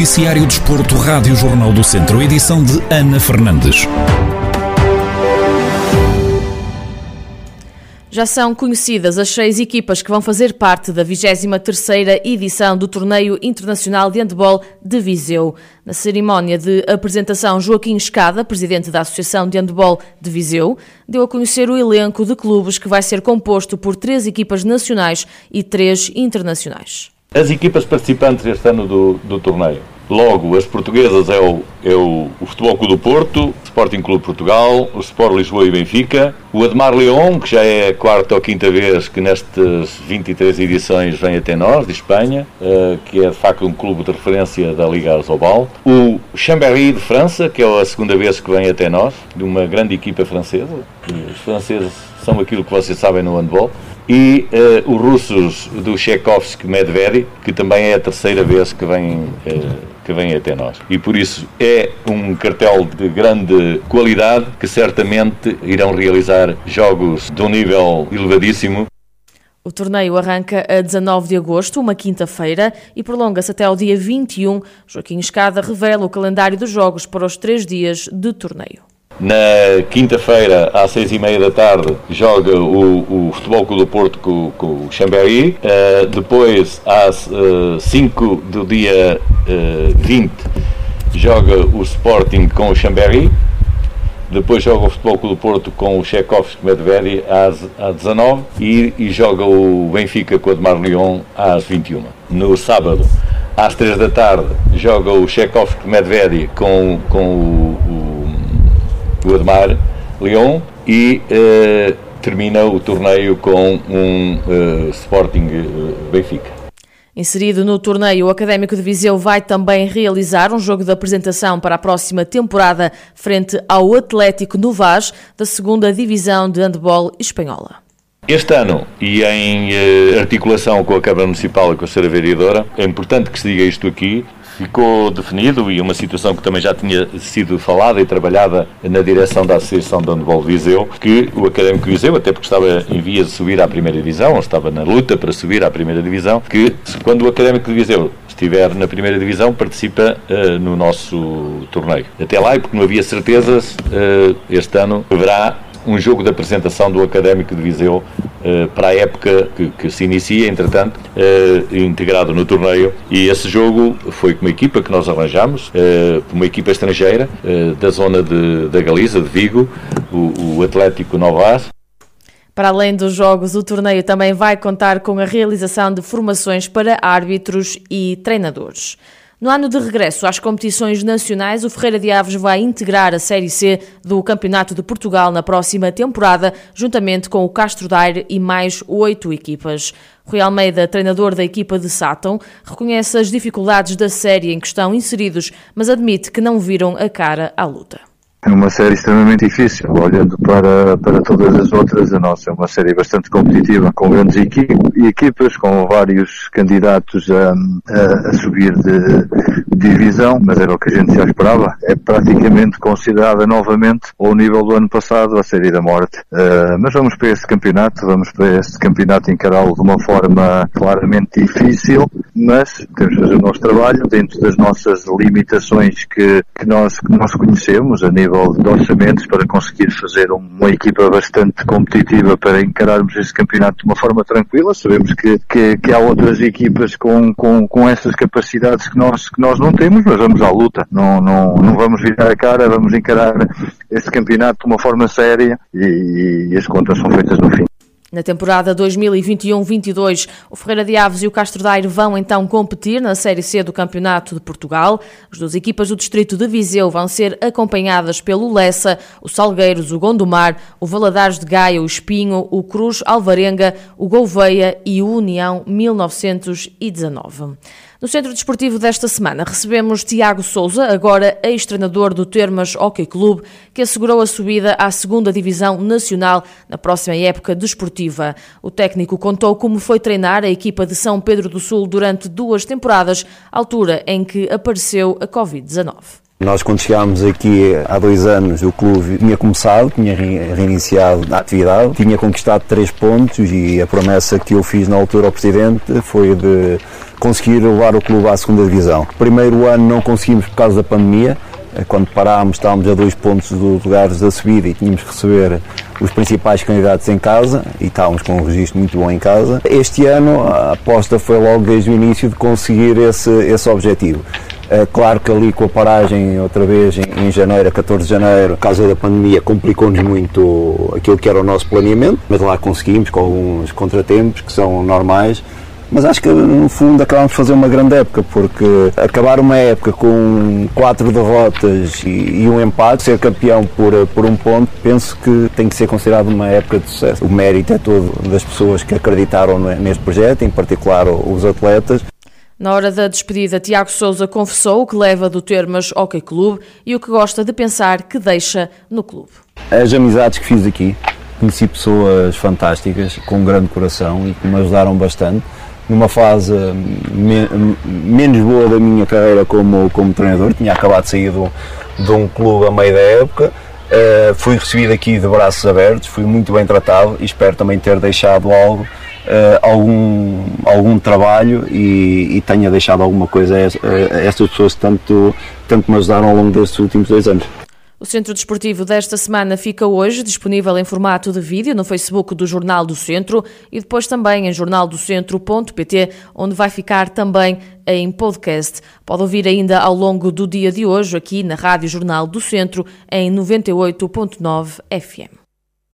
Noticiário Desporto, Rádio Jornal do Centro, edição de Ana Fernandes. Já são conhecidas as seis equipas que vão fazer parte da 23ª edição do Torneio Internacional de Handball de Viseu. Na cerimónia de apresentação, Joaquim Escada, presidente da Associação de Handball de Viseu, deu a conhecer o elenco de clubes que vai ser composto por três equipas nacionais e três internacionais. As equipas participantes este ano do, do torneio. Logo, as portuguesas é o, é o, o Futebol Clube do Porto, o Sporting Clube Portugal, o Sport Lisboa e Benfica, o Admar León, que já é a quarta ou quinta vez que nestas 23 edições vem até nós, de Espanha, uh, que é de facto um clube de referência da Liga Azobal, o Chambéry de França, que é a segunda vez que vem até nós, de uma grande equipa francesa, os franceses são aquilo que vocês sabem no handball, e uh, os russos do Tchaikovsky Medvedev, que também é a terceira vez que vem, uh, que vem até nós. E por isso é um cartel de grande qualidade que certamente irão realizar jogos de um nível elevadíssimo. O torneio arranca a 19 de agosto, uma quinta-feira, e prolonga-se até ao dia 21. Joaquim Escada revela o calendário dos jogos para os três dias de torneio. Na quinta-feira, às seis e meia da tarde, joga o, o Futebol Clube do Porto com, com o Chambéry. Uh, depois, às uh, do dia uh, 20, joga o Sporting com o Chambéry. Depois joga o Futebol Clube do Porto com o Tchaikovsky Medvedev às, às 19 e, e joga o Benfica com o Admar Lyon às 21. No sábado, às 3 da tarde, joga o Tchaikovsky Medvedev com, com o, o Admar Leão e uh, termina o torneio com um uh, Sporting uh, Benfica. Inserido no torneio, o Académico de Viseu vai também realizar um jogo de apresentação para a próxima temporada frente ao Atlético Novas da segunda Divisão de Handball Espanhola. Este ano, e em articulação com a Câmara Municipal e com a Senhora Vereadora, é importante que se diga isto aqui, ficou definido e uma situação que também já tinha sido falada e trabalhada na direção da Associação de Handball Viseu, que o Académico Viseu, até porque estava em vias de subir à primeira divisão, estava na luta para subir à primeira divisão, que quando o Académico de Viseu estiver na primeira divisão, participa uh, no nosso torneio. Até lá, e porque não havia certezas, uh, este ano haverá um jogo de apresentação do Académico de Viseu uh, para a época que, que se inicia, entretanto, uh, integrado no torneio. E esse jogo foi com uma equipa que nós arranjamos, uh, uma equipa estrangeira da zona de, da Galiza, de Vigo, o, o Atlético Novas. Para além dos jogos, o torneio também vai contar com a realização de formações para árbitros e treinadores. No ano de regresso às competições nacionais, o Ferreira de Aves vai integrar a Série C do Campeonato de Portugal na próxima temporada, juntamente com o Castro Daire e mais oito equipas. Rui Almeida, treinador da equipa de Sátão, reconhece as dificuldades da série em que estão inseridos, mas admite que não viram a cara à luta. É uma série extremamente difícil, olhando para, para todas as outras, a nossa é uma série bastante competitiva, com grandes equipas, com vários candidatos a, a, a subir de, de, divisão, mas era o que a gente já esperava. É praticamente considerada novamente ao nível do ano passado, a série da morte. Uh, mas vamos para este campeonato, vamos para este campeonato encará-lo de uma forma claramente difícil, mas temos que fazer o nosso trabalho dentro das nossas limitações que, que, nós, que nós conhecemos a nível nível de orçamentos para conseguir fazer uma equipa bastante competitiva para encararmos esse campeonato de uma forma tranquila. Sabemos que, que, que há outras equipas com, com, com essas capacidades que nós, que nós não temos, mas vamos à luta. Não, não, não vamos virar a cara, vamos encarar esse campeonato de uma forma séria e, e as contas são feitas no fim. Na temporada 2021-22, o Ferreira de Aves e o Castro Daire vão então competir na Série C do Campeonato de Portugal. As duas equipas do Distrito de Viseu vão ser acompanhadas pelo Lessa, o Salgueiros, o Gondomar, o Valadares de Gaia, o Espinho, o Cruz Alvarenga, o Gouveia e o União 1919. No Centro Desportivo desta semana recebemos Tiago Souza, agora ex-treinador do Termas Hockey Clube, que assegurou a subida à segunda Divisão Nacional na próxima época desportiva. O técnico contou como foi treinar a equipa de São Pedro do Sul durante duas temporadas, altura em que apareceu a Covid-19. Nós, quando chegámos aqui há dois anos, o clube tinha começado, tinha reiniciado a atividade, tinha conquistado três pontos e a promessa que eu fiz na altura ao Presidente foi de conseguir levar o clube à segunda divisão. Primeiro ano não conseguimos por causa da pandemia, quando parámos estávamos a dois pontos dos lugares da subida e tínhamos que receber os principais candidatos em casa e estávamos com um registro muito bom em casa. Este ano a aposta foi logo desde o início de conseguir esse, esse objetivo. É claro que ali com a paragem outra vez em, em janeiro, 14 de janeiro, por causa da pandemia, complicou-nos muito aquilo que era o nosso planeamento, mas lá conseguimos com alguns contratempos que são normais. Mas acho que no fundo acabamos de fazer uma grande época, porque acabar uma época com quatro derrotas e, e, um empate, ser campeão por, por um ponto, penso que tem que ser considerado uma época de sucesso. O mérito é todo das pessoas que acreditaram neste projeto, em particular os atletas. Na hora da despedida, Tiago Souza confessou o que leva do Termas Hockey Clube e o que gosta de pensar que deixa no clube. As amizades que fiz aqui, conheci pessoas fantásticas, com um grande coração e que me ajudaram bastante. Numa fase me menos boa da minha carreira como, como treinador, tinha acabado de sair de, um clube a meio da época. Uh, fui recebido aqui de braços abertos, fui muito bem tratado e espero também ter deixado algo algum, algum trabalho e, e, tenha deixado alguma coisa a, a estas pessoas que tanto, tanto me ajudaram ao longo destes últimos dois anos. O Centro Desportivo desta semana fica hoje disponível em formato de vídeo no Facebook do Jornal do Centro e depois também em jornaldocentro.pt, onde vai ficar também em podcast. Pode ouvir ainda ao longo do dia de hoje aqui na Rádio Jornal do Centro em 98.9 FM.